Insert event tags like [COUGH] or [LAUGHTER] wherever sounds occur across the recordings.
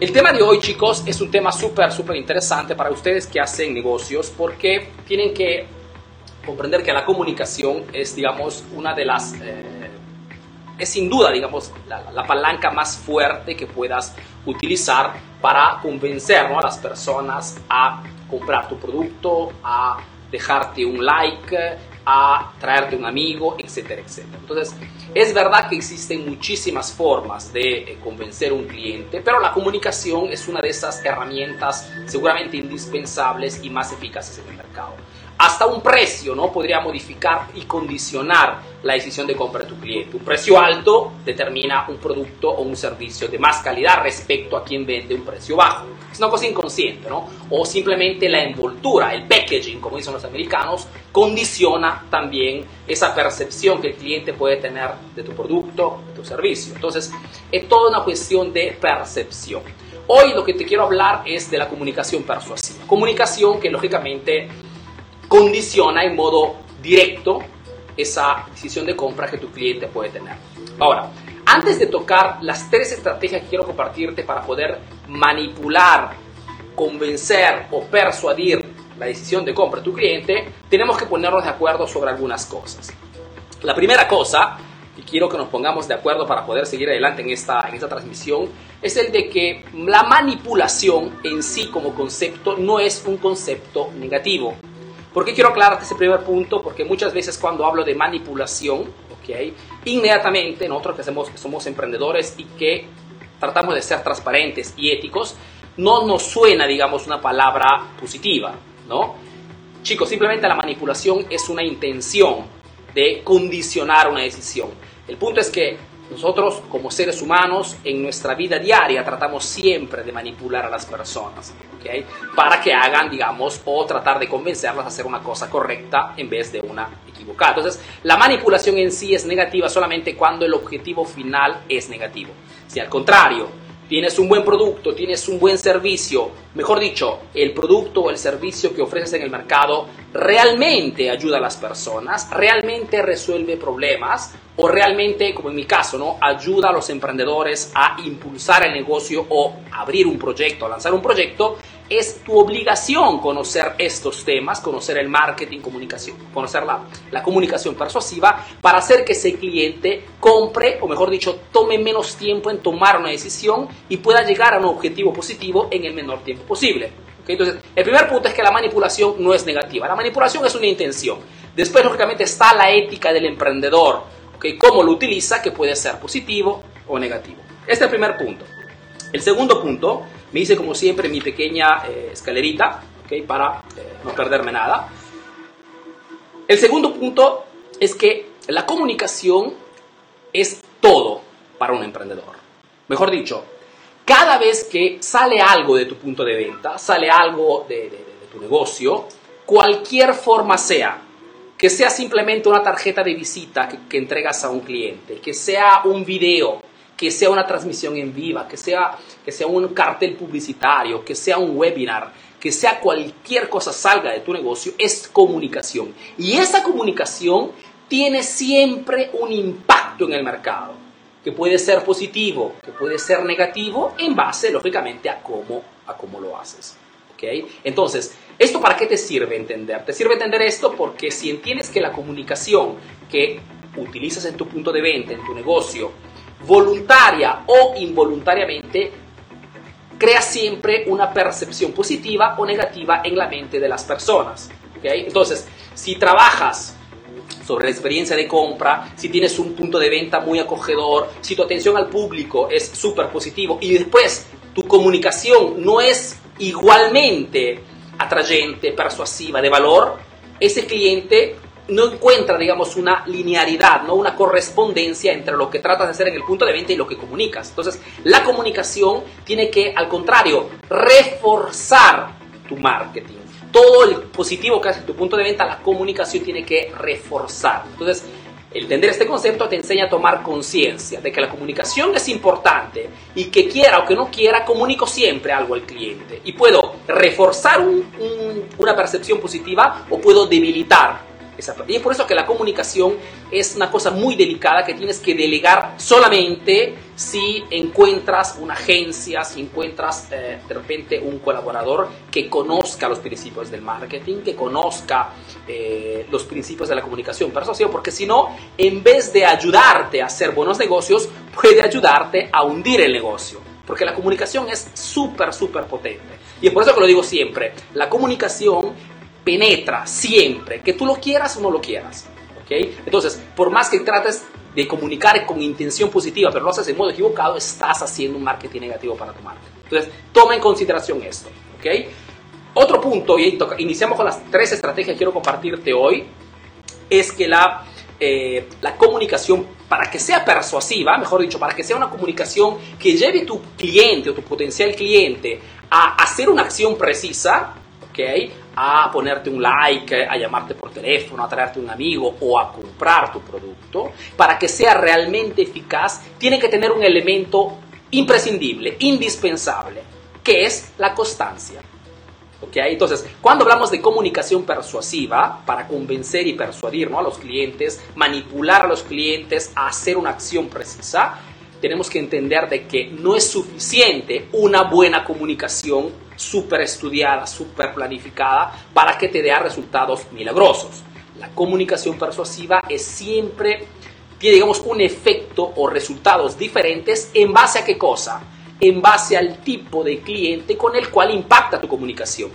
El tema de hoy, chicos, es un tema súper, súper interesante para ustedes que hacen negocios porque tienen que comprender que la comunicación es, digamos, una de las... Eh, es sin duda, digamos, la, palanca más fuerte que puedas utilizar para convencer a las personas a comprar tu producto, a dejarte un like, a traerte un amigo, etcétera, etcétera. Entonces, es verdad que existen muchísimas formas de eh, convencer a un cliente, pero la comunicación es una de esas herramientas seguramente indispensables y más eficaces en el mercado hasta un precio, ¿no? Podría modificar y condicionar la decisión de compra de tu cliente. Un precio alto determina un producto o un servicio de más calidad respecto a quien vende un precio bajo. Es una cosa inconsciente, ¿no? O simplemente la envoltura, el packaging, como dicen los americanos, condiciona también esa percepción que el cliente puede tener de tu producto, de tu servicio. Entonces, es toda una cuestión de percepción. Hoy lo que te quiero hablar es de la comunicación persuasiva. Comunicación que lógicamente condiciona en modo directo esa decisión de compra que tu cliente puede tener. Ahora, antes de tocar las tres estrategias que quiero compartirte para poder manipular, convencer o persuadir la decisión de compra de tu cliente, tenemos que ponernos de acuerdo sobre algunas cosas. La primera cosa, y quiero que nos pongamos de acuerdo para poder seguir adelante en esta, en esta transmisión, es el de que la manipulación en sí como concepto no es un concepto negativo. ¿Por qué quiero aclararte ese primer punto? Porque muchas veces cuando hablo de manipulación, ¿okay? inmediatamente nosotros que hacemos, somos emprendedores y que tratamos de ser transparentes y éticos, no nos suena, digamos, una palabra positiva, ¿no? Chicos, simplemente la manipulación es una intención de condicionar una decisión. El punto es que nosotros como seres humanos en nuestra vida diaria tratamos siempre de manipular a las personas, ¿okay? Para que hagan, digamos, o tratar de convencerlas a hacer una cosa correcta en vez de una equivocada. Entonces, la manipulación en sí es negativa solamente cuando el objetivo final es negativo. Si al contrario, tienes un buen producto, tienes un buen servicio, mejor dicho, el producto o el servicio que ofreces en el mercado realmente ayuda a las personas, realmente resuelve problemas o realmente, como en mi caso, ¿no? ayuda a los emprendedores a impulsar el negocio o abrir un proyecto, lanzar un proyecto, es tu obligación conocer estos temas, conocer el marketing, comunicación, conocer la, la, comunicación persuasiva para hacer que ese cliente compre, o mejor dicho, tome menos tiempo en tomar una decisión y pueda llegar a un objetivo positivo en el menor tiempo posible. Entonces, el primer punto es que la manipulación no es negativa. La manipulación es una intención. Después, lógicamente, está la ética del emprendedor. ¿okay? Cómo lo utiliza, que puede ser positivo o negativo. Este es el primer punto. El segundo punto me hice como siempre mi pequeña eh, escalerita, ¿okay? para eh, no perderme nada. El segundo punto es que la comunicación es todo para un emprendedor. Mejor dicho, cada vez que sale algo de tu punto de venta, sale algo de, tu negocio, cualquier forma sea, que sea simplemente una tarjeta de visita que, que entregas a un cliente, que sea un video, que sea una transmisión en viva, que sea, que sea un cartel publicitario, que sea un webinar, que sea cualquier cosa salga de tu negocio, es comunicación. Y esa comunicación tiene siempre un impacto en el mercado, que puede ser positivo, que puede ser negativo, en base, lógicamente, a cómo, a cómo lo haces. ¿Okay? Entonces, ¿esto para qué te sirve entender? Te sirve entender esto porque si entiendes que la comunicación que utilizas en tu punto de venta, en tu negocio, voluntaria o involuntariamente, crea siempre una percepción positiva o negativa en la mente de las personas. Entonces, si trabajas sobre la experiencia de compra, si tienes un punto de venta muy acogedor, si tu atención al público es súper positivo y después tu comunicación no es igualmente atrayente, persuasiva, de valor, ese cliente no encuentra, digamos, una linearidad, ¿no? una correspondencia entre lo que tratas de hacer en el punto de venta y lo que comunicas. Entonces, la comunicación tiene que, al contrario, reforzar tu marketing. Todo el positivo que hace tu punto de venta, la comunicación tiene que reforzar. Entonces, entender este concepto te enseña a tomar conciencia de que la comunicación es importante y que quiera o que no quiera, comunico siempre algo al cliente. Y puedo reforzar una percepción positiva o puedo debilitar Y es por eso que la comunicación es una cosa muy delicada que tienes que delegar solamente si encuentras una agencia, si encuentras eh, de repente un colaborador que conozca los principios del marketing, que conozca eh, los principios de la comunicación persuasiva, porque si no, en vez de ayudarte a hacer buenos negocios, puede ayudarte a hundir el negocio. Porque la comunicación es súper, súper potente. Y es por eso que lo digo siempre, la comunicación penetra siempre, que tú lo quieras o no lo quieras. ¿okay? Entonces, por más que trates de comunicar con intención positiva, pero lo haces de modo equivocado, estás haciendo un marketing negativo para tu marca. Entonces, toma en consideración esto. ¿okay? Otro punto, y iniciamos con las tres estrategias que quiero compartirte hoy, es que la, eh, la comunicación, para que sea persuasiva, mejor dicho, para que sea una comunicación que lleve tu cliente o tu potencial cliente a hacer una acción precisa, ¿ok? A ponerte un like, a llamarte por teléfono, a traerte un amigo o a comprar tu producto, para que sea realmente eficaz, tiene que tener un elemento imprescindible, indispensable, que es la constancia. ¿ok? Entonces, cuando hablamos de comunicación persuasiva, para convencer y persuadir a los clientes, manipular a los clientes a hacer una acción precisa, tenemos que entender de que no es suficiente una buena comunicación súper estudiada, súper planificada para que te dé resultados milagrosos. La comunicación persuasiva es siempre, tiene digamos un efecto o resultados diferentes en base a qué cosa? En base al tipo de cliente con el cual impacta tu comunicación.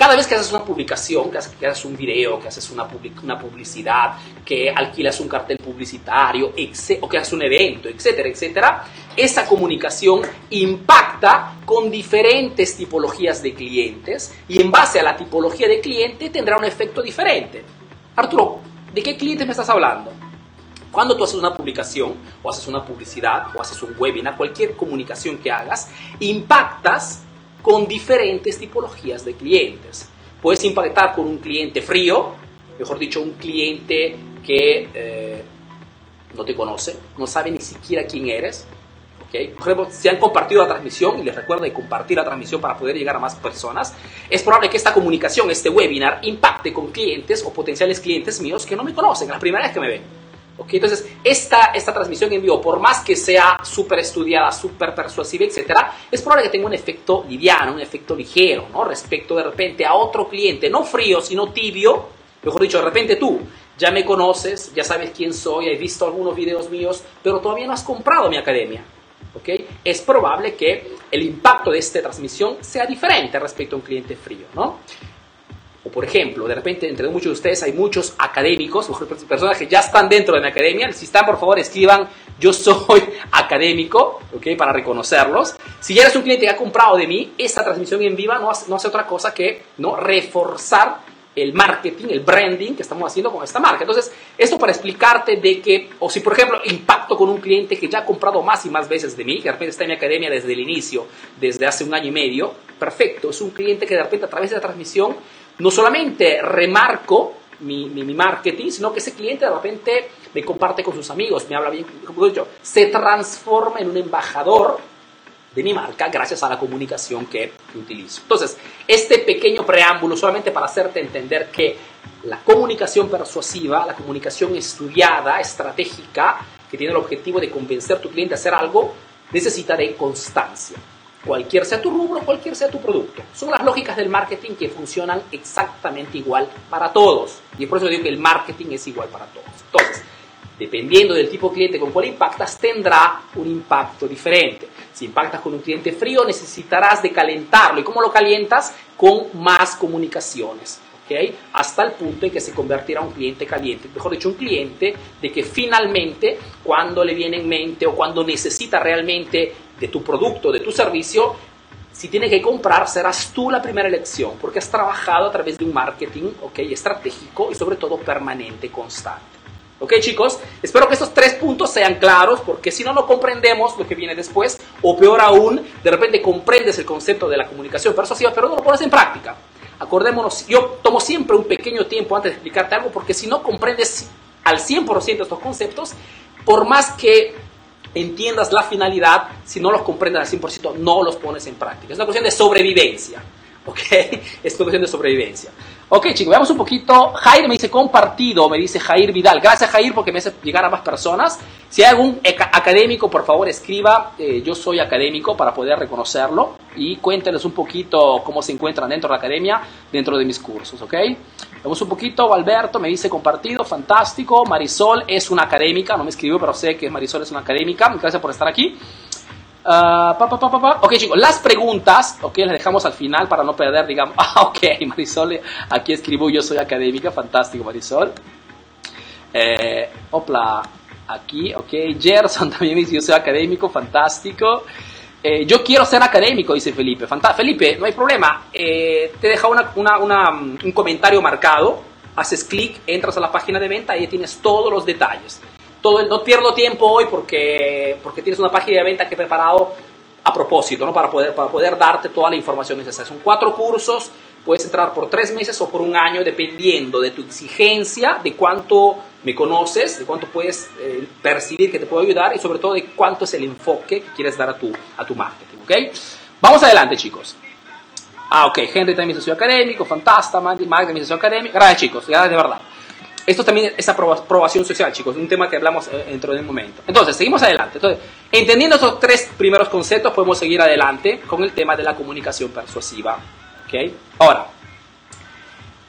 Cada vez que haces una publicación, que haces, un video, que haces una, una publicidad, que alquilas un cartel publicitario, o que haces un evento, etcétera, etcétera, esa comunicación impacta con diferentes tipologías de clientes y en base a la tipología de cliente tendrá un efecto diferente. Arturo, ¿de qué clientes me estás hablando? Cuando tú haces una publicación o haces una publicidad o haces un webinar, cualquier comunicación que hagas, impactas con diferentes tipologías de clientes. Puedes impactar con un cliente frío, mejor dicho, un cliente que eh, no te conoce, no sabe ni siquiera quién eres. ¿Okay? Si han compartido la transmisión, y les recuerdo de compartir la transmisión para poder llegar a más personas, es probable que esta comunicación, este webinar, impacte con clientes o potenciales clientes míos que no me conocen, la primera vez que me ven. Entonces, esta, esta transmisión en vivo, por más que sea súper estudiada, súper persuasiva, etcétera, es probable que tenga un efecto liviano, un efecto ligero, ¿no? Respecto de repente a otro cliente, no frío, sino tibio, mejor dicho, de repente tú ya me conoces, ya sabes quién soy, has visto algunos videos míos, pero todavía no has comprado mi academia. ¿Ok? Es probable que el impacto de esta transmisión sea diferente respecto a un cliente frío, ¿no? O por ejemplo, de repente entre muchos de ustedes hay muchos académicos, [LAUGHS] personas que ya están dentro de mi academia. Si están, por favor, escriban yo soy [LAUGHS] académico, ¿ok? Para reconocerlos. Si ya eres un cliente que ha comprado de mí, esta transmisión en viva no hace, no hace otra cosa que ¿no? reforzar el marketing, el branding que estamos haciendo con esta marca. Entonces, esto para explicarte de que, o si por ejemplo impacto con un cliente que ya ha comprado más y más veces de mí, que de repente está en mi academia desde el inicio, desde hace un año y medio, perfecto, es un cliente que de repente a través de la transmisión no solamente remarco mi, marketing, sino que ese cliente de repente me comparte con sus amigos, me habla bien, como dicho, se transforma en un embajador de mi marca gracias a la comunicación que utilizo. Entonces, este pequeño preámbulo solamente para hacerte entender que la comunicación persuasiva, la comunicación estudiada, estratégica, que tiene el objetivo de convencer a tu cliente a hacer algo, necesita de constancia cualquier sea tu rubro, cualquier sea tu producto. Son las lógicas del marketing que funcionan exactamente igual para todos. Y por eso digo que el marketing es igual para todos. Entonces, dependiendo del tipo de cliente con cual impactas, tendrá un impacto diferente. Si impactas con un cliente frío, necesitarás de calentarlo. ¿Y cómo lo calientas? Con más comunicaciones. ¿okay? Hasta el punto en que se convertirá un cliente caliente. Mejor dicho, un cliente de que finalmente, cuando le viene en mente o cuando necesita realmente de tu producto, de tu servicio, si tiene que comprar, serás tú la primera elección, porque has trabajado a través de un marketing ¿okay? estratégico y sobre todo permanente, constante. ¿Ok chicos? Espero que estos tres puntos sean claros, porque si no, no comprendemos lo que viene después, o peor aún, de repente comprendes el concepto de la comunicación persuasiva, pero no lo pones en práctica. Acordémonos, yo tomo siempre un pequeño tiempo antes de explicarte algo, porque si no comprendes al 100% estos conceptos, por más que entiendas la finalidad, si no los comprendes al 100%, no los pones en práctica. Es una cuestión de sobrevivencia. ¿ok? [LAUGHS] Es cuestión de sobrevivencia. Ok, chicos, veamos un poquito. Jair me dice compartido, me dice Jair Vidal. Gracias, Jair, porque me hace llegar a más personas. Si hay algún académico, por favor, escriba. Eh, yo soy académico para poder reconocerlo. Y cuéntenos un poquito cómo se encuentran dentro de la academia, dentro de mis cursos, ¿ok? Vemos un poquito. Alberto me dice compartido, fantástico. Marisol es una académica, no me escribió, pero sé que Marisol es una académica. Gracias por estar aquí. Uh, pa, pa, pa, ok, chicos, las preguntas, ok, las dejamos al final para no perder, digamos. [LAUGHS] Ah, ok, Marisol, aquí escribo yo soy académica, fantástico, Marisol. Eh, opla, aquí, ok. Gerson [LAUGHS] también dice yo soy académico, fantástico. Eh, yo quiero ser académico, dice Felipe. Felipe, no hay problema. Eh, te deja una, una, una, un comentario marcado, haces clic, entras a la página de venta y ahí tienes todos los detalles todo no pierdo tiempo hoy porque, porque tienes una página de venta que he preparado a propósito, ¿no? para, poder, para poder darte toda la información necesaria. Son cuatro cursos, puedes entrar por tres meses o por un año, dependiendo de tu exigencia, de cuánto me conoces, de cuánto puedes eh, percibir que te puedo ayudar y sobre todo de cuánto es el enfoque que quieres dar a tu, a tu marketing. ¿okay? Vamos adelante, chicos. Ah, ok, Henry también es socio académico, fantástico, Magda también es académico. Gracias, chicos, gracias de verdad. Esto también es aprobación social, chicos, un tema que hablamos eh, dentro de un momento. Entonces, seguimos adelante. Entonces, entendiendo estos tres primeros conceptos, podemos seguir adelante con el tema de la comunicación persuasiva. ¿Ok? Ahora,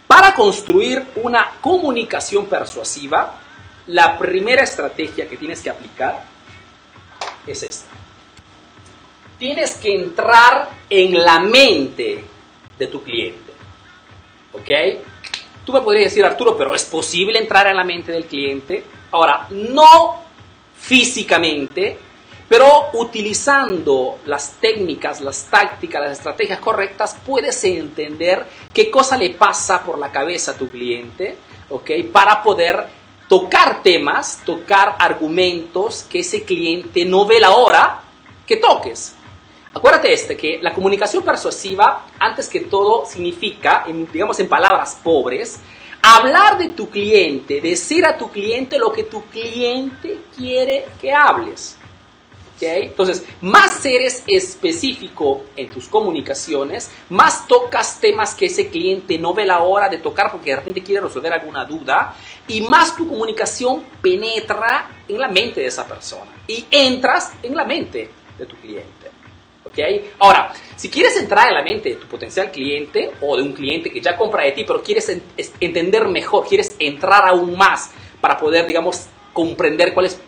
para construir una comunicación persuasiva, la primera estrategia que tienes que aplicar es esta. Tienes que entrar en la mente de tu cliente. ¿Ok? Tú me podrías decir, Arturo, pero ¿es posible entrar en la mente del cliente? Ahora, no físicamente, pero utilizando las técnicas, las tácticas, las estrategias correctas, puedes entender qué cosa le pasa por la cabeza a tu cliente, ¿ok? Para poder tocar temas, tocar argumentos que ese cliente no ve la hora que toques. Acuérdate este, que la comunicación persuasiva, antes que todo, significa, digamos en palabras pobres, hablar de tu cliente, decir a tu cliente lo que tu cliente quiere que hables. ¿Okay? Entonces, más eres específico en tus comunicaciones, más tocas temas que ese cliente no ve la hora de tocar porque de repente quiere resolver alguna duda, y más tu comunicación penetra en la mente de esa persona y entras en la mente de tu cliente. Ahora, si quieres entrar en la mente de tu potencial cliente o de un cliente que ya compra de ti, pero quieres entender mejor, quieres entrar aún más para poder, digamos, comprender cuáles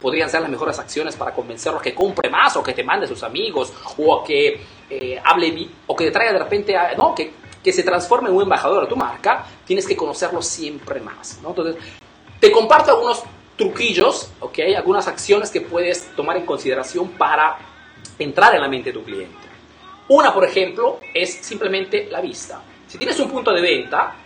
podrían ser las mejores acciones para convencerlo a que compre más o que te mande a sus amigos o a que eh, hable o que te traiga de repente, a, no, que, que se transforme en un embajador de tu marca, tienes que conocerlo siempre más. ¿no? Entonces, te comparto algunos truquillos, ¿ok? Algunas acciones que puedes tomar en consideración para entrar en la mente de tu cliente. Una, por ejemplo, es simplemente la vista. Si tienes un punto de venta,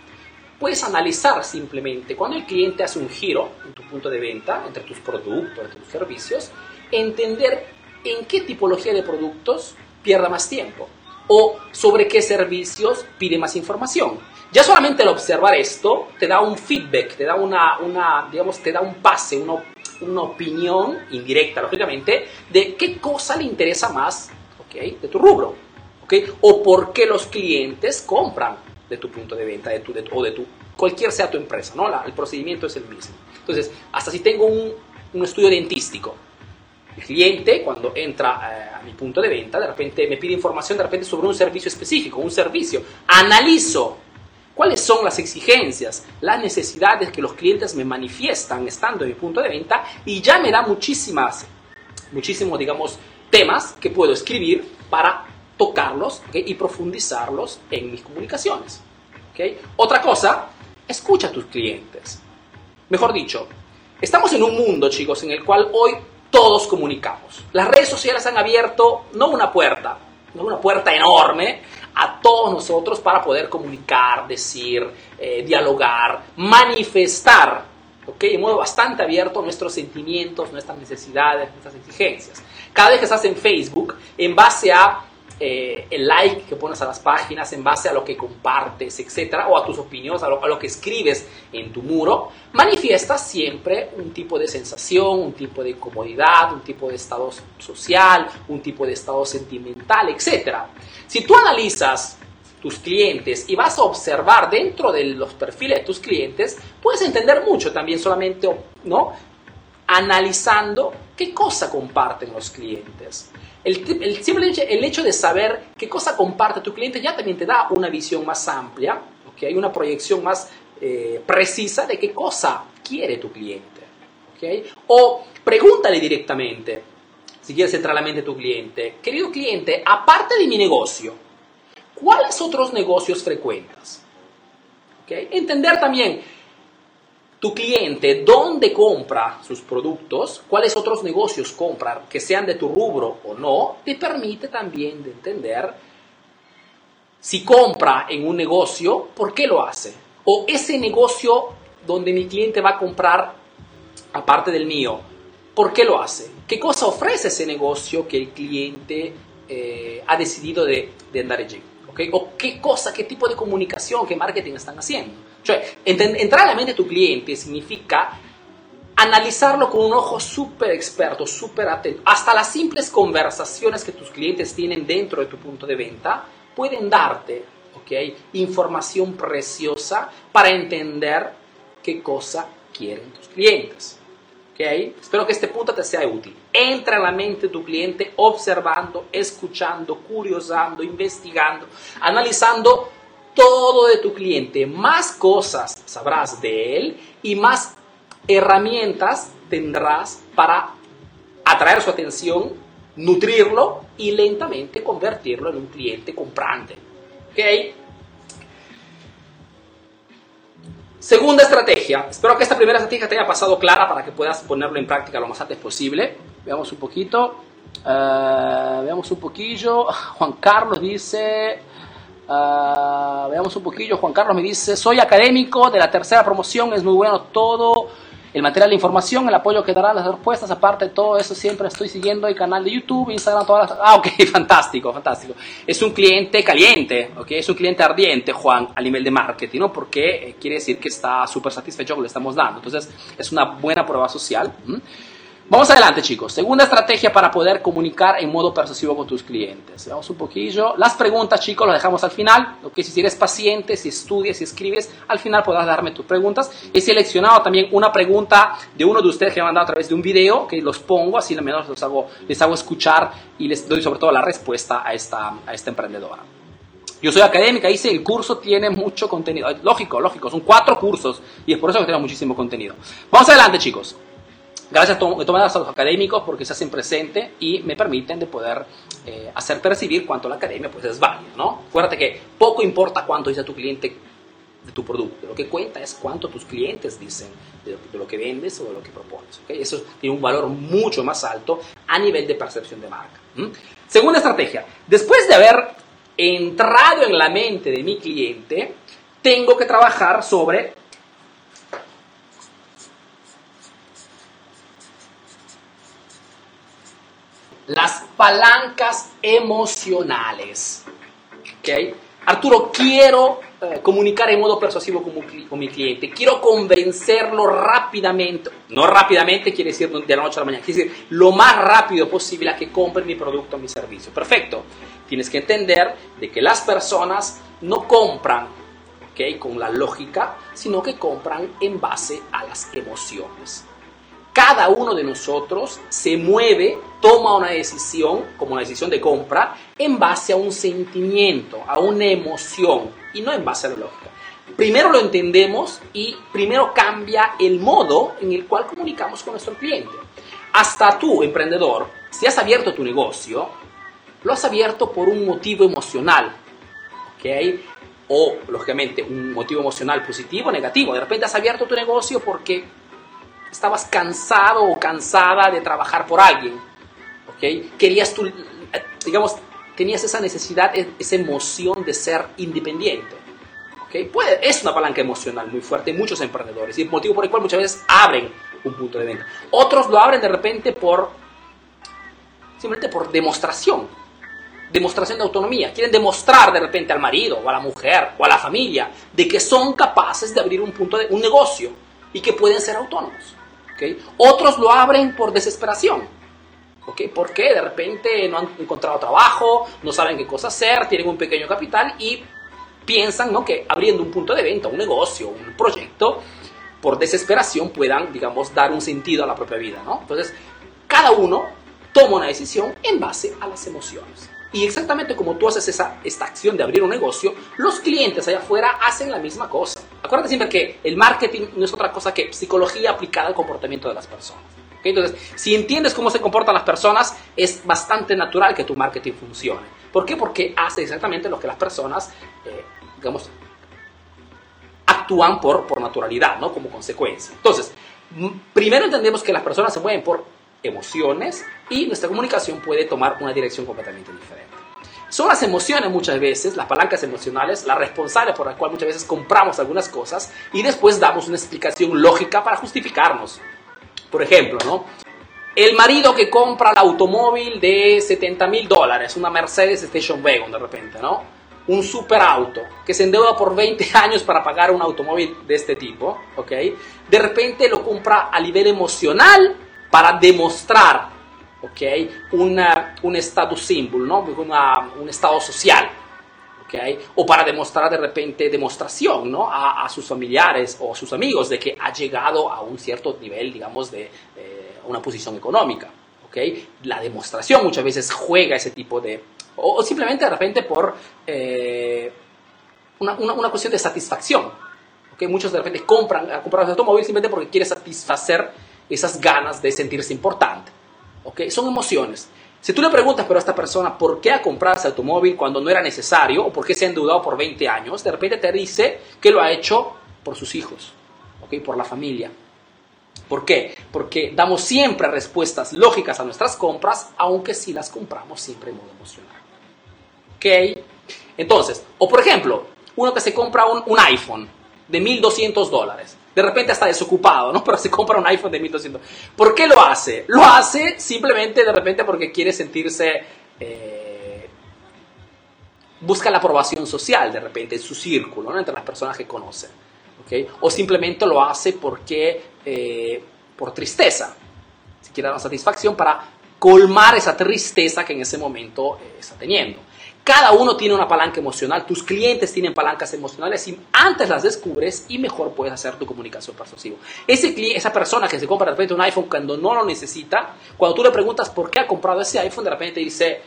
puedes analizar simplemente cuando el cliente hace un giro en tu punto de venta, entre tus productos, entre tus servicios, entender en qué tipología de productos pierda más tiempo o sobre qué servicios pide más información. Ya solamente el observar esto te da un feedback, te da una, una digamos, te da un pase, una, una opinión indirecta, lógicamente, de qué cosa le interesa más ¿okay? de tu rubro, ¿okay? o por qué los clientes compran de tu punto de venta de tu, o de tu, cualquier sea tu empresa, ¿no? el procedimiento es el mismo. Entonces, hasta si tengo un, un estudio dentístico, el cliente cuando entra eh, a mi punto de venta, de repente me pide información de repente sobre un servicio específico, un servicio, analizo cuáles son las exigencias, las necesidades que los clientes me manifiestan estando en mi punto de venta y ya me da muchísimas, muchísimos, digamos, temas que puedo escribir para tocarlos y profundizarlos en mis comunicaciones. ¿okay? Otra cosa, escucha a tus clientes. Mejor dicho, estamos en un mundo, chicos, en el cual hoy todos comunicamos. Las redes sociales han abierto no una puerta, no una puerta enorme, a todos nosotros para poder comunicar, decir, eh, dialogar, manifestar, ¿ok? De modo bastante abierto nuestros sentimientos, nuestras necesidades, nuestras exigencias. Cada vez que estás en Facebook, en base a eh, el like que pones a las páginas en base a lo que compartes, etcétera, o a tus opiniones, a lo, que escribes en tu muro, manifiestas siempre un tipo de sensación, un tipo de comodidad, un tipo de estado social, un tipo de estado sentimental, etcétera. Si tú analizas tus clientes y vas a observar dentro de los perfiles de tus clientes, puedes entender mucho también solamente, ¿no? Analizando qué cosa comparten los clientes. El, el, simplemente el hecho de saber qué cosa comparte tu cliente ya también te da una visión más amplia, ¿okay? una proyección más eh, precisa de qué cosa quiere tu cliente. ¿okay? O pregúntale directamente, si quieres entrar a la mente tu cliente, querido cliente, aparte de mi negocio, ¿cuáles otros negocios frecuentas? ¿Okay? Entender también tu cliente dónde compra sus productos, cuáles otros negocios compra, que sean de tu rubro o no, te permite también de entender si compra en un negocio, ¿por qué lo hace? O ese negocio donde mi cliente va a comprar, aparte del mío, ¿por qué lo hace? ¿Qué cosa ofrece ese negocio que el cliente eh, ha decidido de, de andar allí? ¿Okay? ¿O qué cosa, qué tipo de comunicación, qué marketing están haciendo? Cioè, entrar en la mente de tu cliente significa analizarlo con un ojo súper experto, súper atento. Hasta las simples conversaciones que tus clientes tienen dentro de tu punto de venta pueden darte ¿okay? información preciosa para entender qué cosa quieren tus clientes. ¿okay? Espero que este punto te sea útil. Entra en la mente de tu cliente observando, escuchando, curiosando, investigando, analizando todo de tu cliente, más cosas sabrás de él y más herramientas tendrás para atraer su atención, nutrirlo y lentamente convertirlo en un cliente comprante. ¿Ok? Segunda estrategia. Espero que esta primera estrategia te haya pasado clara para que puedas ponerlo en práctica lo más antes posible. Veamos un poquito. Uh, veamos un poquillo. [LAUGHS] Juan Carlos dice, Uh, veamos un poquillo. Juan Carlos me dice, soy académico de la tercera promoción, es muy bueno todo. El material de información, el apoyo que darán las respuestas, aparte de todo eso, siempre estoy siguiendo el canal de YouTube, Instagram, todas las... Ah, ok, [LAUGHS] fantástico, fantástico. Es un cliente caliente, ok, es un cliente ardiente, Juan, a nivel de marketing, ¿no? Porque eh, quiere decir que está súper satisfecho con lo que le estamos dando. Entonces, es una buena prueba social. Vamos adelante, chicos. Segunda estrategia para poder comunicar en modo persuasivo con tus clientes. Veamos un poquillo. Las preguntas, chicos, las dejamos al final. Lo que si eres paciente, si estudias, si escribes, al final podrás darme tus preguntas. He seleccionado también una pregunta de uno de ustedes que me ha mandado a través de un video, que los pongo, así al menos los hago, les hago escuchar y les doy sobre todo la respuesta a esta, a esta emprendedora. Yo soy académica, dice, el curso tiene mucho contenido. Lógico, lógico, son cuatro cursos y es por eso que tenemos muchísimo contenido. Vamos adelante, chicos. Gracias a todos los académicos porque se hacen presente y me permiten de poder eh, hacer percibir cuánto la academia pues, es válida. ¿no? Acuérdate que poco importa cuánto dice tu cliente de tu producto, lo que cuenta es cuánto tus clientes dicen de, lo que vendes o de lo que propones. ¿okay? Eso tiene un valor mucho más alto a nivel de percepción de marca. Segunda estrategia, después de haber entrado en la mente de mi cliente, tengo que trabajar sobre las palancas emocionales. ¿Okay? Arturo, quiero eh, comunicar en modo persuasivo con, mi cliente, quiero convencerlo rápidamente, no rápidamente quiere decir de la noche a la mañana, quiere decir lo más rápido posible a que compre mi producto o mi servicio. Perfecto. Tienes que entender de que las personas no compran ¿okay? con la lógica, sino que compran en base a las emociones cada uno de nosotros se mueve, toma una decisión, como una decisión de compra, en base a un sentimiento, a una emoción y no en base a la lógica. Primero lo entendemos y primero cambia el modo en el cual comunicamos con nuestro cliente. Hasta tú, emprendedor, si has abierto tu negocio, lo has abierto por un motivo emocional, ¿ok? O, lógicamente, un motivo emocional positivo o negativo. De repente has abierto tu negocio porque estabas cansado o cansada de trabajar por alguien, ¿ok? Querías tú, digamos, tenías esa necesidad, e-, esa emoción de ser independiente, ¿ok? Puede, es una palanca emocional muy fuerte en muchos emprendedores y el motivo por el cual muchas veces abren un punto de venta. Otros lo abren de repente por, simplemente por demostración, demostración de autonomía. Quieren demostrar de repente al marido o a la mujer o a la familia de que son capaces de abrir un punto de un negocio y que pueden ser autónomos. Otros lo abren por desesperación. ¿okay? Porque de repente no han encontrado trabajo, no saben qué cosa hacer, tienen un pequeño capital y piensan ¿no? que abriendo un punto de venta, un negocio, un proyecto, por desesperación puedan, digamos, dar un sentido a la propia vida, ¿no? Entonces, cada uno toma una decisión en base a las emociones. Y exactamente como tú haces esa, esta acción de abrir un negocio, los clientes allá afuera hacen la misma cosa. Acuérdate siempre que el marketing no es otra cosa que psicología aplicada al comportamiento de las personas. Entonces, si entiendes cómo se comportan las personas, es bastante natural que tu marketing funcione. ¿Por qué? Porque hace exactamente lo que las personas, eh, digamos, actúan por, por naturalidad, ¿no? Como consecuencia. Entonces, primero entendemos que las personas se mueven por emociones y nuestra comunicación puede tomar una dirección completamente diferente. Son las emociones muchas veces, las palancas emocionales, las responsables por las cuales muchas veces compramos algunas cosas y después damos una explicación lógica para justificarnos. Por ejemplo, ¿no? El marido que compra el automóvil de 70 mil dólares, una Mercedes Station Wagon de repente, ¿no? Un super auto que se endeuda por 20 [LAUGHS] años para pagar un automóvil de este tipo, ¿ok? De repente lo compra a nivel emocional para demostrar ¿ok? Una, un status symbol, ¿no? un estado social. ¿ok? O para demostrar de repente demostración ¿no? a, sus familiares o a sus amigos de que ha llegado a un cierto nivel, digamos, de eh, una posición económica. ¿ok? La demostración muchas veces juega ese tipo de... O, simplemente de repente por eh, una, una, una, cuestión de satisfacción. ¿ok? Muchos de repente compran, compran un automóvil simplemente porque quiere satisfacer esas ganas de sentirse importante. ¿ok? Son emociones. Si tú le preguntas pero a esta persona por qué ha comprado ese automóvil cuando no era necesario o por qué se ha endeudado por 20 años, de repente te dice que lo ha hecho por sus hijos, ¿ok? Por la familia. ¿Por qué? Porque damos siempre respuestas lógicas a nuestras compras, aunque si las compramos siempre en modo emocional. ¿Ok? Entonces, o por ejemplo, uno que se compra un, iPhone de 1.200 dólares de repente está desocupado, ¿no? [LAUGHS] Pero se compra un iPhone de 1200. ¿Por qué lo hace? Lo hace simplemente de repente porque quiere sentirse... Eh, busca la aprobación social de repente en su círculo, ¿no? entre las personas que conocen. ¿okay? O simplemente lo hace porque, eh, por tristeza, si quiere dar una satisfacción para colmar esa tristeza que en ese momento eh, está teniendo. Cada uno tiene una palanca emocional, tus clientes tienen palancas emocionales y antes las descubres y mejor puedes hacer tu comunicación persuasiva. Ese esa persona que se compra de repente un iPhone cuando no lo necesita, cuando tú le preguntas por qué ha comprado ese iPhone, de repente dice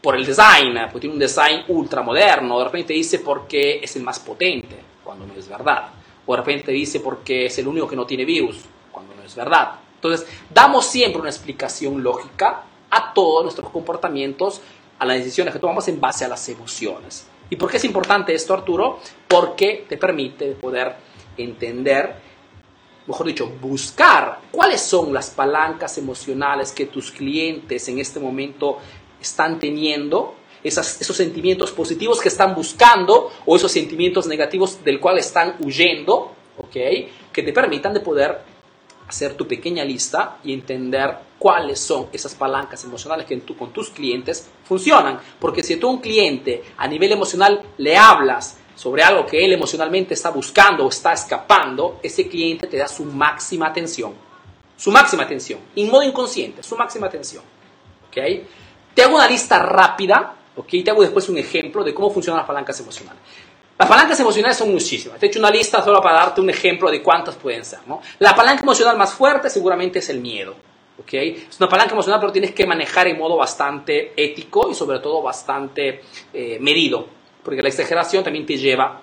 por el design, porque tiene un design ultra moderno, de repente dice porque es el más potente, cuando no es verdad. O de repente dice porque es el único que no tiene virus, cuando no es verdad. Entonces, damos siempre una explicación lógica a todos nuestros comportamientos a las decisiones que tomamos en base a las emociones. ¿Y por qué es importante esto, Arturo? Porque te permite poder entender, mejor dicho, buscar cuáles son las palancas emocionales que tus clientes en este momento están teniendo, esos sentimientos positivos que están buscando o esos sentimientos negativos del cual están huyendo, ¿ok? Que te permitan de poder hacer tu pequeña lista y entender cuáles son esas palancas emocionales que tú con tus clientes funcionan. Porque si tú a un cliente a nivel emocional le hablas sobre algo que él emocionalmente está buscando o está escapando, ese cliente te da su máxima atención. Su máxima atención, en modo inconsciente, su máxima atención. ¿okay? Te hago una lista rápida, ¿okay? te hago después un ejemplo de cómo funcionan las palancas emocionales. Las palancas emocionales son muchísimas. Te he hecho una lista solo para darte un ejemplo de cuántas pueden ser. ¿no? La palanca emocional más fuerte seguramente es el miedo. ¿Okay? Es una palanca emocional, pero tienes que manejar en modo bastante ético y sobre todo bastante eh, medido, porque la exageración también te lleva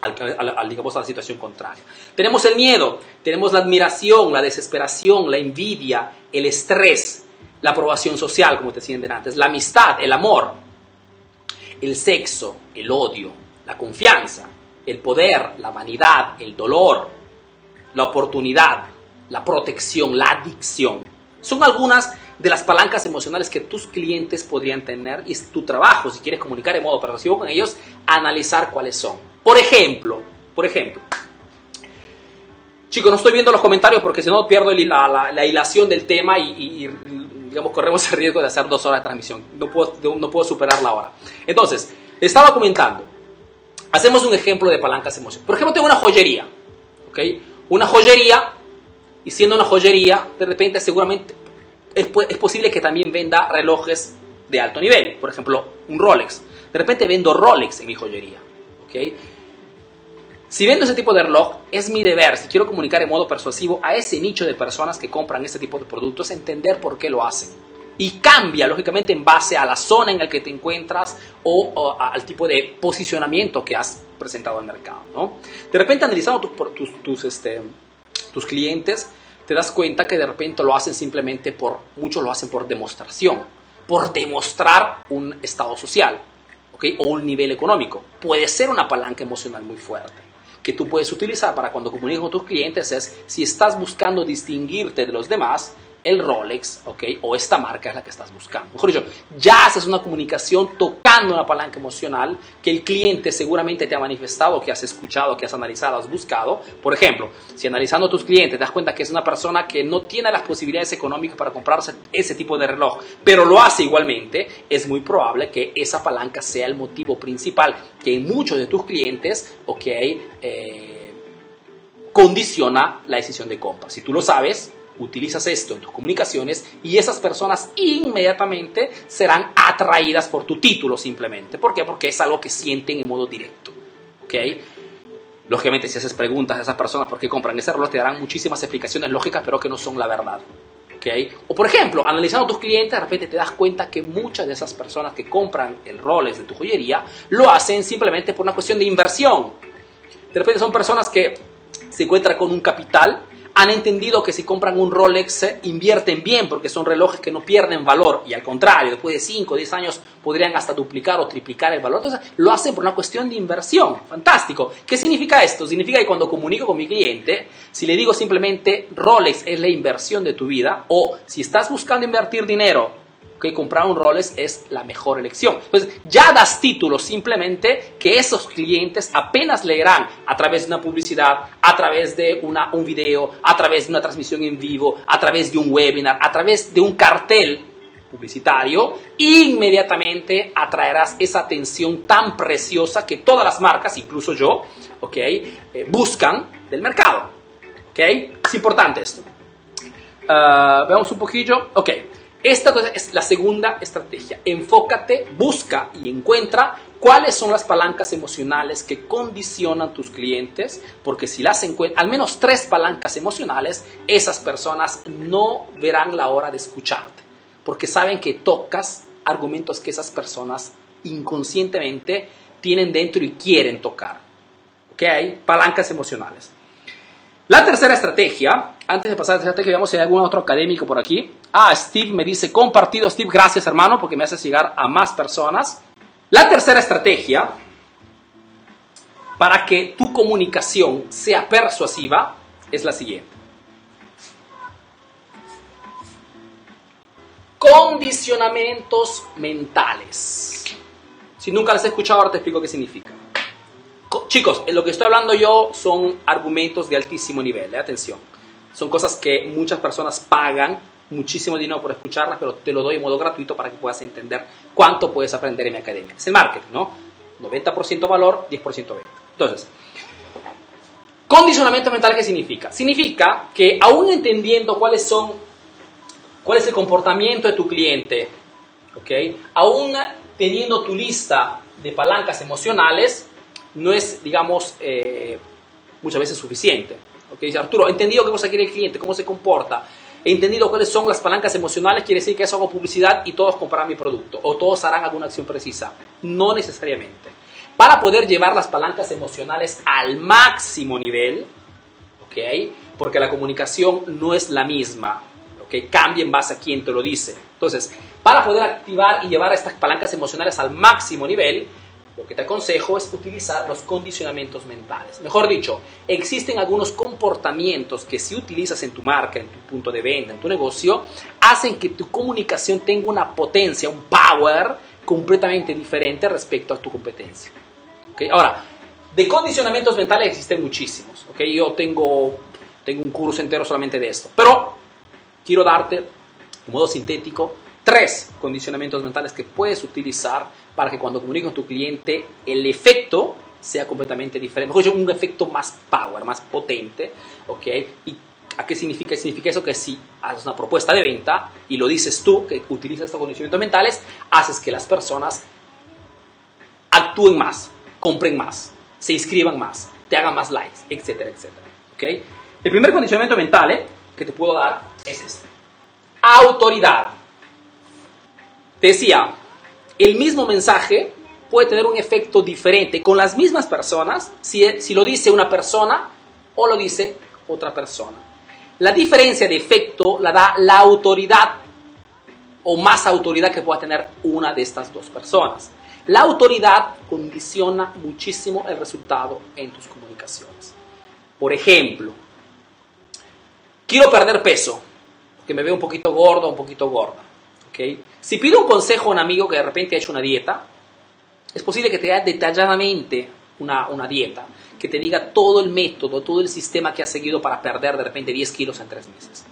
al, digamos, a la situación contraria. Tenemos el miedo, tenemos la admiración, la desesperación, la envidia, el estrés, la aprobación social, como te decía antes, la amistad, el amor, el sexo, el odio, la confianza, el poder, la vanidad, el dolor, la oportunidad, la protección, la adicción. Son algunas de las palancas emocionales que tus clientes podrían tener y es tu trabajo, si quieres comunicar en modo persuasivo con ellos, analizar cuáles son. Por ejemplo, por ejemplo, chicos, no estoy viendo los comentarios porque si no pierdo la, la, hilación del tema y, digamos, corremos el riesgo de hacer dos horas de transmisión. No puedo, no puedo superar la hora. Entonces, estaba comentando, Hacemos un ejemplo de palancas emocionales. Por ejemplo, tengo una joyería. ¿ok? Una joyería, y siendo una joyería, de repente seguramente es, es posible que también venda relojes de alto nivel. Por ejemplo, un Rolex. De repente vendo Rolex en mi joyería. ¿ok? Si vendo ese tipo de reloj, es mi deber, si quiero comunicar en modo persuasivo a ese nicho de personas que compran este tipo de productos, entender por qué lo hacen. Y cambia, lógicamente, en base a la zona en la que te encuentras o, al tipo de posicionamiento que has presentado al mercado. ¿no? De repente, analizando tus, tus, este, tus clientes, te das cuenta que de repente lo hacen simplemente por, muchos lo hacen por demostración, por demostrar un estado social ¿okay? o un nivel económico. Puede ser una palanca emocional muy fuerte que tú puedes utilizar para cuando comuniques con tus clientes es si estás buscando distinguirte de los demás, el Rolex, ¿ok? O esta marca es la que estás buscando. Mejor dicho, ya haces una comunicación tocando una palanca emocional que el cliente seguramente te ha manifestado, que has escuchado, que has analizado, has buscado. Por ejemplo, si analizando a tus clientes te das cuenta que es una persona que no tiene las posibilidades económicas para comprarse ese tipo de reloj, pero lo hace igualmente, es muy probable que esa palanca sea el motivo principal que en muchos de tus clientes, ¿ok? Eh, condiciona la decisión de compra. Si tú lo sabes, utilizas esto en tus comunicaciones y esas personas inmediatamente serán atraídas por tu título simplemente. ¿Por qué? Porque es algo que sienten en modo directo. ¿Ok? Lógicamente, si haces preguntas a esas personas por qué compran ese reloj, te darán muchísimas explicaciones lógicas, pero que no son la verdad. ¿ok? O por ejemplo, analizando a tus clientes, de repente te das cuenta que muchas de esas personas que compran el Rolex de tu joyería lo hacen simplemente por una cuestión de inversión. De repente son personas que se encuentran con un capital han entendido que si compran un Rolex invierten bien porque son relojes que no pierden valor y al contrario, después de 5 o 10 años podrían hasta duplicar o triplicar el valor. Entonces lo hacen por una cuestión de inversión. Fantástico. ¿Qué significa esto? Significa que cuando comunico con mi cliente, si le digo simplemente Rolex es la inversión de tu vida o si estás buscando invertir dinero que comprar un Rolex es la mejor elección. Entonces, ya das título simplemente que esos clientes apenas leerán a través de una publicidad, a través de una, un video, a través de una transmisión en vivo, a través de un webinar, a través de un cartel publicitario, inmediatamente atraerás esa atención tan preciosa que todas las marcas, incluso yo, eh, buscan del mercado. ¿okay? Es importante esto. Uh, veamos un poquillo. Ok. Esta es la segunda estrategia. Enfócate, busca y encuentra cuáles son las palancas emocionales que condicionan tus clientes, porque si las encuentras, al menos tres palancas emocionales, esas personas no verán la hora de escucharte, porque saben que tocas argumentos que esas personas inconscientemente tienen dentro y quieren tocar. ¿Ok? Palancas emocionales. La tercera estrategia, antes de pasar a la estrategia, veamos si hay algún otro académico por aquí. Ah, Steve me dice, compartido, Steve, gracias hermano, porque me hace llegar a más personas. La tercera estrategia, para que tu comunicación sea persuasiva, es la siguiente. Condicionamientos mentales. Si nunca las he escuchado, ahora te explico qué significa. Chicos, lo que estoy hablando yo son argumentos de altísimo nivel, ¿eh? atención. Son cosas que muchas personas pagan muchísimo dinero por escucharlas, pero te lo doy en modo gratuito para que puedas entender cuánto puedes aprender en mi academia. Es el marketing, ¿no? 90% valor, 10% venta. Entonces, condicionamiento mental, ¿qué significa? Significa que aún entendiendo cuáles son, cuál es el comportamiento de tu cliente, ¿ok? Aún teniendo tu lista de palancas emocionales, no es, digamos, eh, muchas veces suficiente. ¿okay? Dice Arturo, he entendido qué cosa quiere el cliente, cómo se comporta, he entendido cuáles son las palancas emocionales, quiere decir que eso hago publicidad y todos comprarán mi producto o todos harán alguna acción precisa. No necesariamente. Para poder llevar las palancas emocionales al máximo nivel, ¿ok? Porque la comunicación no es la misma, ¿ok? Cambia en a quién te lo dice. Entonces, para poder activar y llevar estas palancas emocionales al máximo nivel, lo que te aconsejo es utilizar los condicionamientos mentales. Mejor dicho, existen algunos comportamientos que si utilizas en tu marca, en tu punto de venta, en tu negocio, hacen que tu comunicación tenga una potencia, un power completamente diferente respecto a tu competencia. ¿Okay? Ahora, de condicionamientos mentales existen muchísimos. ¿okay? Yo tengo, tengo un curso entero solamente de esto. Pero quiero darte, de modo sintético, tres condicionamientos mentales que puedes utilizar para que cuando comuniques con tu cliente el efecto sea completamente diferente. Mejor dicho, un efecto más power, más potente. ¿ok? ¿Y a qué significa? Significa eso que si haces una propuesta de venta y lo dices tú, que utilizas estos condicionamientos mentales, haces que las personas actúen más, compren más. se inscriban más, te hagan más likes, etcétera, etcétera. ¿okay? El primer condicionamiento mental ¿eh? que te puedo dar es este. Autoridad. Te decía, el mismo mensaje puede tener un efecto diferente con las mismas personas si, si lo dice una persona o lo dice otra persona. La diferencia de efecto la da la autoridad o más autoridad que pueda tener una de estas dos personas. La autoridad condiciona muchísimo el resultado en tus comunicaciones. Por ejemplo, quiero perder peso, porque me veo un poquito gordo, un poquito gorda. ¿Okay? Si pido un consejo a un amigo que de repente ha hecho una dieta, es posible que te dé detalladamente una, una dieta, que te diga todo el método, todo el sistema que ha seguido para perder de repente 10 kilos en 3 meses.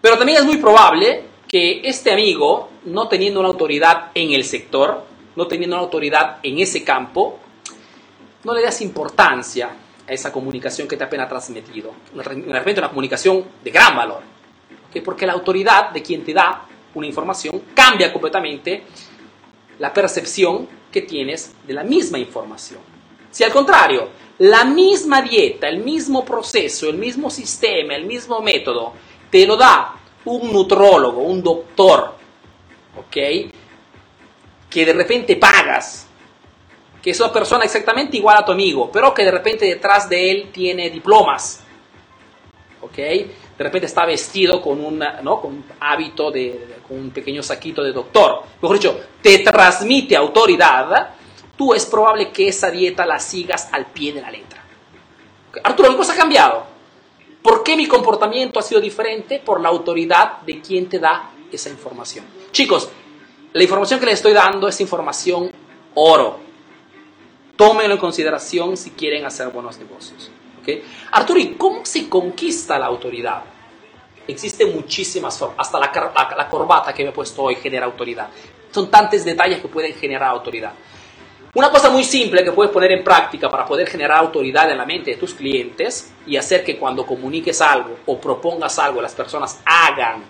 Pero también es muy probable que este amigo, no teniendo una autoridad en el sector, no teniendo una autoridad en ese campo, no le das importancia a esa comunicación que te apenas transmitido. De repente una comunicación de gran valor. Porque la autoridad de quien te da una información cambia completamente la percepción que tienes de la misma información. Si al contrario, la misma dieta, el mismo proceso, el mismo sistema, el mismo método, te lo da un nutrólogo, un doctor, ¿ok? Que de repente pagas, que es una persona exactamente igual a tu amigo, pero que de repente detrás de él tiene diplomas, ¿ok? De repente está vestido con, una, ¿no? con un hábito, de, con un pequeño saquito de doctor. Mejor dicho, te transmite autoridad, tú es probable que esa dieta la sigas al pie de la letra. Arturo, ¿qué cosa ha cambiado? ¿Por qué mi comportamiento ha sido diferente? Por la autoridad de quien te da esa información. Chicos, la información que les estoy dando es información oro. Tómenlo en consideración si quieren hacer buenos negocios. Arturo, ¿y cómo se conquista la autoridad? Existen muchísimas formas. Hasta la, corbata que me he puesto hoy genera autoridad. Son tantos detalles que pueden generar autoridad. Una cosa muy simple que puedes poner en práctica para poder generar autoridad en la mente de tus clientes y hacer que cuando comuniques algo o propongas algo las personas hagan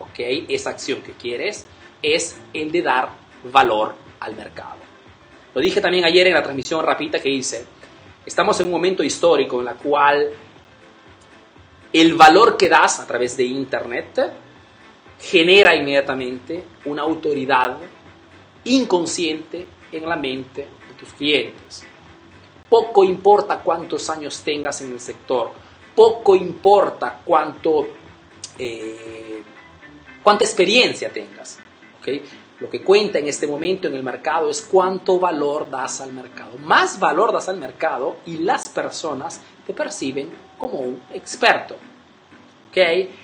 ¿okay? esa acción que quieres es el de dar valor al mercado. Lo dije también ayer en la transmisión rapida que hice. Estamos en un momento histórico en el cual el valor que das a través de Internet genera inmediatamente una autoridad inconsciente en la mente de tus clientes. Poco importa cuántos años tengas en el sector, poco importa cuánto, eh, cuánta experiencia tengas. Lo que cuenta en este momento en el mercado es cuánto valor das al mercado. Más valor das al mercado y las personas te perciben como un experto. ¿okay?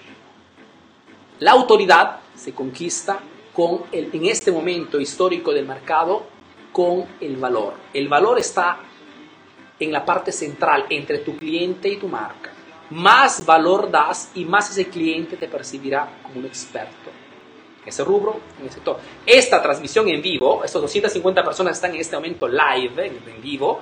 La autoridad se conquista con el, en este momento histórico del mercado con el valor. El valor está en la parte central entre tu cliente y tu marca. Más valor das y más ese cliente te percibirá como un experto ese rubro, en ese sector. Esta transmisión en vivo, estos 250 personas están en este momento live, en vivo,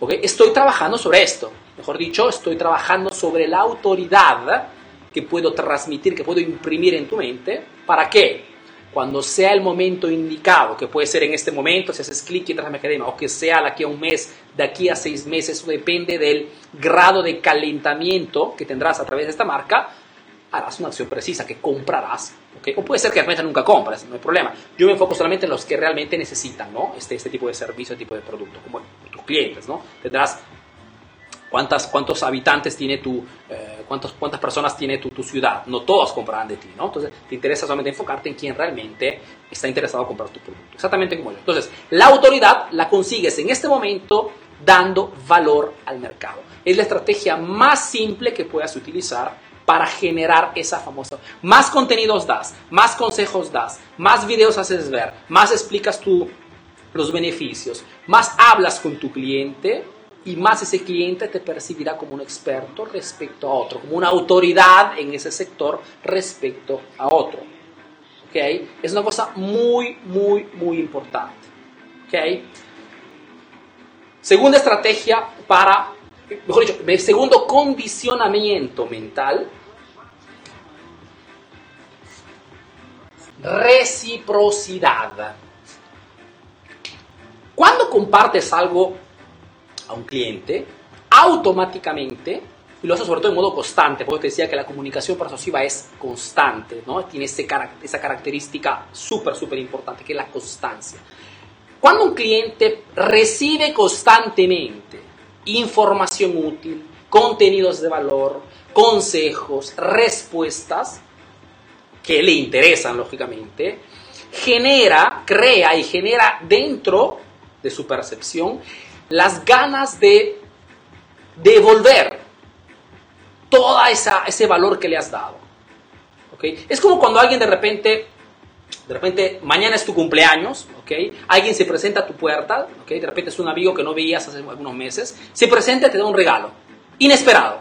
¿okay? estoy trabajando sobre esto. Mejor dicho, estoy trabajando sobre la autoridad que puedo transmitir, que puedo imprimir en tu mente. ¿Para qué? cuando sea el momento indicado, que puede ser en este momento, si haces clic y entras a mi academia, o que sea de aquí a un mes, de aquí a seis meses, eso depende del grado de calentamiento que tendrás a través de esta marca, harás una acción precisa que comprarás. ¿okay? O puede ser que realmente nunca compras, no hay problema. Yo me enfoco solamente en los que realmente necesitan ¿no? este, este tipo de servicio, este tipo de producto, como tus clientes. ¿no? Tendrás cuántas, cuántos habitantes tiene tu, eh, cuántos, cuántas personas tiene tu, tu, ciudad. No todos comprarán de ti, ¿no? Entonces te interesa solamente enfocarte en quien realmente está interesado en comprar tu producto. Exactamente como yo. Entonces, la autoridad la consigues en este momento dando valor al mercado. Es la estrategia más simple que puedas utilizar para generar esa famosa. Más contenidos das, más consejos das, más videos haces ver, más explicas tú los beneficios, más hablas con tu cliente y más ese cliente te percibirá como un experto respecto a otro, como una autoridad en ese sector respecto a otro. ¿Okay? Es una cosa muy, muy, muy importante. ¿Okay? Segunda estrategia para, mejor dicho, el segundo condicionamiento mental, reciprocidad. Cuando compartes algo a un cliente, automáticamente, y lo hace sobre todo en modo constante, porque te decía que la comunicación persuasiva es constante, ¿no? Tiene ese, esa característica súper, súper importante, que es la constancia. Cuando un cliente recibe constantemente información útil, contenidos de valor, consejos, respuestas que le interesan, lógicamente, genera, crea y genera dentro de su percepción las ganas de devolver todo ese valor que le has dado. Es como cuando alguien de repente, de repente, mañana es tu cumpleaños, ¿okay? alguien se presenta a tu puerta, ¿okay? de repente es un amigo que no veías hace algunos meses, se presenta y te da un regalo, inesperado.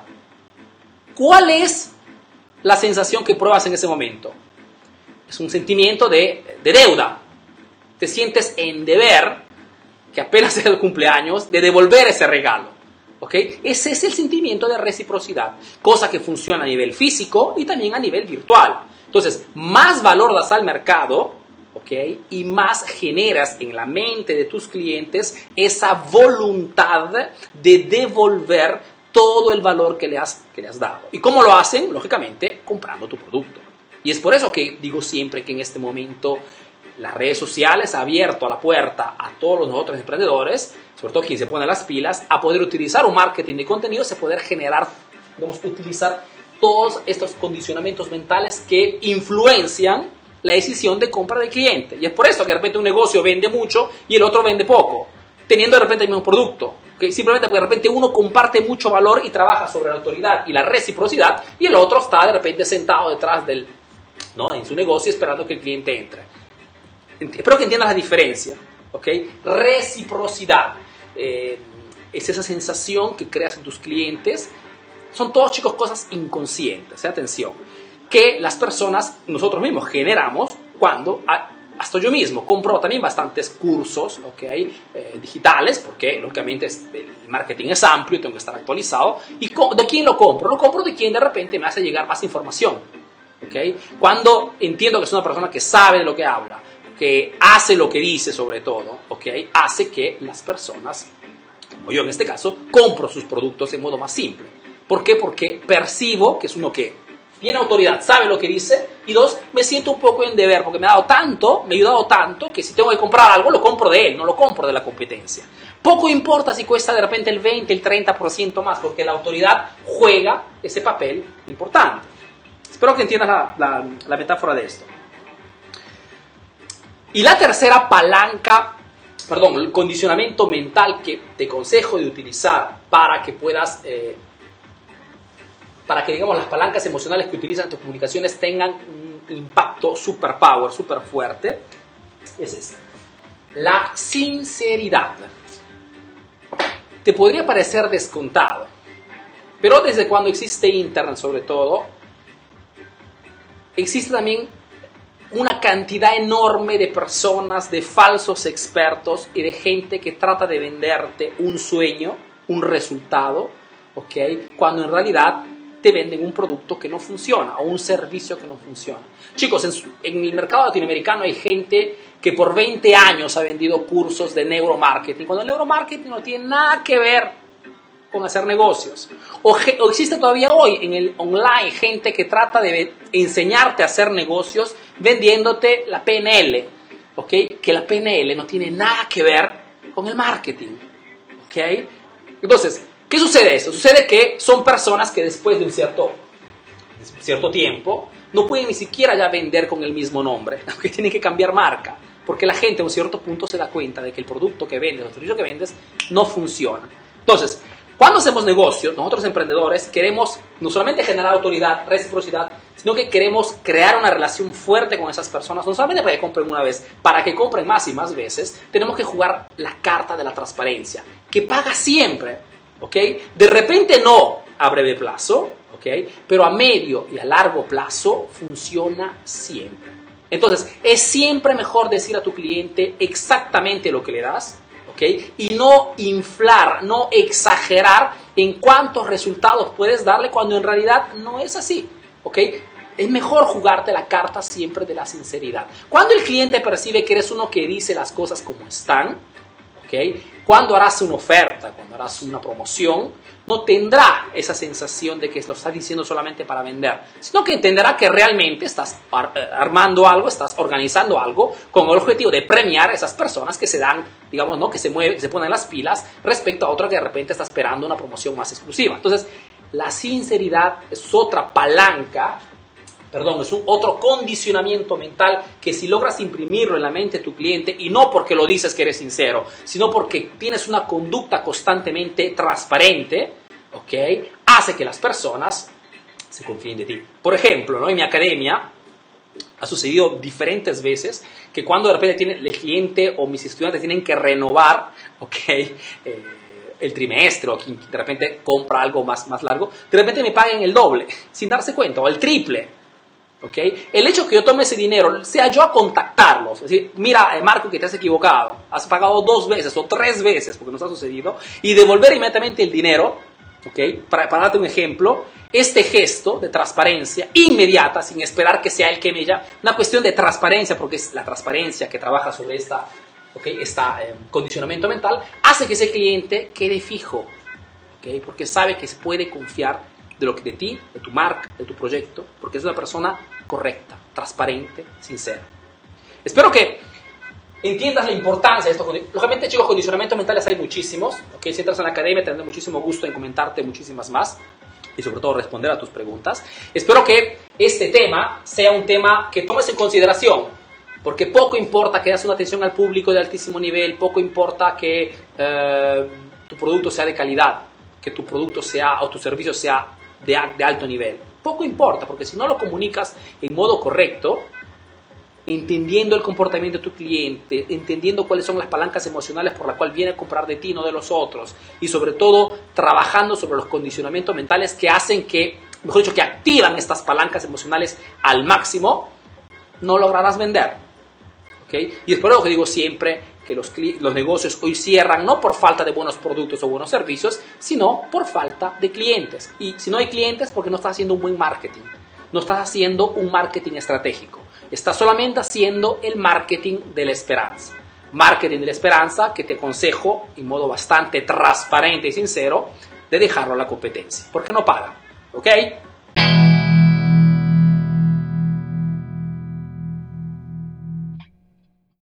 ¿Cuál es la sensación que pruebas en ese momento? Es un sentimiento de, de deuda. Te sientes en deber, que apenas [LAUGHS] es el cumpleaños, de devolver ese regalo. Ese es el sentimiento de reciprocidad, cosa que funciona a nivel físico y también a nivel virtual. Entonces, más valor das al mercado, Y más generas en la mente de tus clientes esa voluntad de devolver todo el valor que le has, que le has dado. ¿Y cómo lo hacen? Lógicamente, comprando tu producto. Y es por eso que digo siempre que en este momento las redes sociales han abierto la puerta a todos los otros emprendedores, sobre todo quien se pone las pilas, a poder utilizar un marketing de contenidos, a poder generar, a utilizar todos estos condicionamientos mentales que influencian la decisión de compra del cliente. Y es por eso que de repente un negocio vende mucho y el otro vende poco, teniendo de repente el mismo producto. ¿okay? Simplemente porque de repente uno comparte mucho valor y trabaja sobre la autoridad y la reciprocidad y el otro está de repente sentado detrás del, ¿no? en su negocio esperando que el cliente entre. Espero que entiendas la diferencia. ¿ok? Reciprocidad. Eh, es esa sensación que creas en tus clientes. Son todos, chicos, cosas inconscientes. ¿eh? Atención. Que las personas, nosotros mismos, generamos cuando hasta yo mismo compro también bastantes cursos ¿okay? Eh, digitales, porque lógicamente el marketing es amplio y tengo que estar actualizado. ¿Y de quién lo compro? Lo compro de quien de repente me hace llegar más información. ¿okay? Cuando entiendo que es una persona que sabe de lo que habla, que hace lo que dice sobre todo, ¿ok? Hace que las personas, como yo en este caso, compro sus productos de modo más simple. ¿Por qué? Porque percibo que es uno que tiene autoridad, sabe lo que dice, y dos, me siento un poco en deber, porque me ha dado tanto, me ha ayudado tanto, que si tengo que comprar algo, lo compro de él, no lo compro de la competencia. Poco importa si cuesta de repente el 20, el 30% más, porque la autoridad juega ese papel importante. Espero que entiendas la, metáfora de esto. Y la tercera palanca, perdón, el condicionamiento mental que te consejo de utilizar para que puedas, eh, para que digamos las palancas emocionales que utilizan tus comunicaciones tengan un impacto super power, super fuerte, es esta. La sinceridad. Te podría parecer descontado, pero desde cuando existe Internet sobre todo, existe también una cantidad enorme de personas, de falsos expertos y de gente que trata de venderte un sueño, un resultado, ¿ok? Cuando en realidad te venden un producto que no funciona o un servicio que no funciona. Chicos, en, el mercado latinoamericano hay gente que por 20 años ha vendido cursos de neuromarketing, cuando el neuromarketing no tiene nada que ver con hacer negocios. O, existe todavía hoy en el online gente que trata de enseñarte a hacer negocios vendiéndote la PNL, ¿ok? Que la PNL no tiene nada que ver con el marketing, ¿ok? Entonces, ¿qué sucede eso? Sucede que son personas que después de un cierto, cierto tiempo no pueden ni siquiera ya vender con el mismo nombre, [LAUGHS] aunque tienen que cambiar marca, porque la gente a un cierto punto se da cuenta de que el producto que vendes, el servicio que vendes, no funciona. Entonces, cuando hacemos negocios, nosotros emprendedores queremos no solamente generar autoridad, reciprocidad, sino que queremos crear una relación fuerte con esas personas, no solamente para que compren una vez, para que compren más y más veces, tenemos que jugar la carta de la transparencia, que paga siempre, ¿ok? De repente no a breve plazo, ¿ok? Pero a medio y a largo plazo funciona siempre. Entonces, es siempre mejor decir a tu cliente exactamente lo que le das, y no inflar, no exagerar en cuántos resultados puedes darle cuando en realidad no es así, ¿ok? Es mejor jugarte la carta siempre de la sinceridad. Cuando el cliente percibe que eres uno que dice las cosas como están, ¿ok? Cuando harás una oferta, cuando darás una promoción, no tendrá esa sensación de que lo estás diciendo solamente para vender, sino que entenderá que realmente estás eh, armando algo, estás organizando algo con el objetivo de premiar a esas personas que se dan, digamos, ¿no? que se mueven, se ponen las pilas respecto a otro que de repente está esperando una promoción más exclusiva. Entonces, la sinceridad es otra palanca perdón, es un otro condicionamiento mental que si logras imprimirlo en la mente de tu cliente, y no porque lo dices que eres sincero, sino porque tienes una conducta constantemente transparente, ¿ok? Hace que las personas se confíen de ti. Por ejemplo, en mi academia ha sucedido diferentes veces que cuando de repente tiene, el cliente o mis estudiantes tienen que renovar, ¿ok? Eh, el trimestre o de repente compra algo más, más largo, de repente me paguen el doble, sin darse cuenta, o el triple. ¿Okay? El hecho que yo tome ese dinero, sea yo a contactarlos, es decir, mira, eh, Marco, que te has equivocado, has pagado dos veces o tres veces, porque nos ha sucedido, y devolver inmediatamente el dinero, ¿okay? para, para darte un ejemplo, este gesto de transparencia inmediata, sin esperar que sea el que me llame, una cuestión de transparencia, porque es la transparencia que trabaja sobre esta, ¿okay? esta eh, condicionamiento mental, hace que ese cliente quede fijo, ¿okay? porque sabe que se puede confiar de lo que de ti, de tu marca, de tu proyecto, porque es una persona correcta, transparente, sincera. Espero que entiendas la importancia de esto. Lógicamente, chicos, condicionamientos mentales hay muchísimos. ¿okay? Si entras en la academia, tendré muchísimo gusto en comentarte muchísimas más y sobre todo responder a tus preguntas. Espero que este tema sea un tema que tomes en consideración, porque poco importa que das una atención al público de altísimo nivel, poco importa que eh, tu producto sea de calidad, que tu producto sea o tu servicio sea de, alto nivel. Poco importa, porque si no lo comunicas en modo correcto, entendiendo el comportamiento de tu cliente, entendiendo cuáles son las palancas emocionales por las cuales viene a comprar de ti, no de los otros, y sobre todo trabajando sobre los condicionamientos mentales que hacen que, mejor dicho, que activan estas palancas emocionales al máximo, no lograrás vender. ¿Okay? Y es por eso que digo siempre, los, los negocios hoy cierran no por falta de buenos productos o buenos servicios, sino por falta de clientes. Y si no hay clientes, porque no estás haciendo un buen marketing. No estás haciendo un marketing estratégico. Estás solamente haciendo el marketing de la esperanza. Marketing de la esperanza que te aconsejo, en modo bastante transparente y sincero, de dejarlo a la competencia. Porque no pagan. ¿Ok?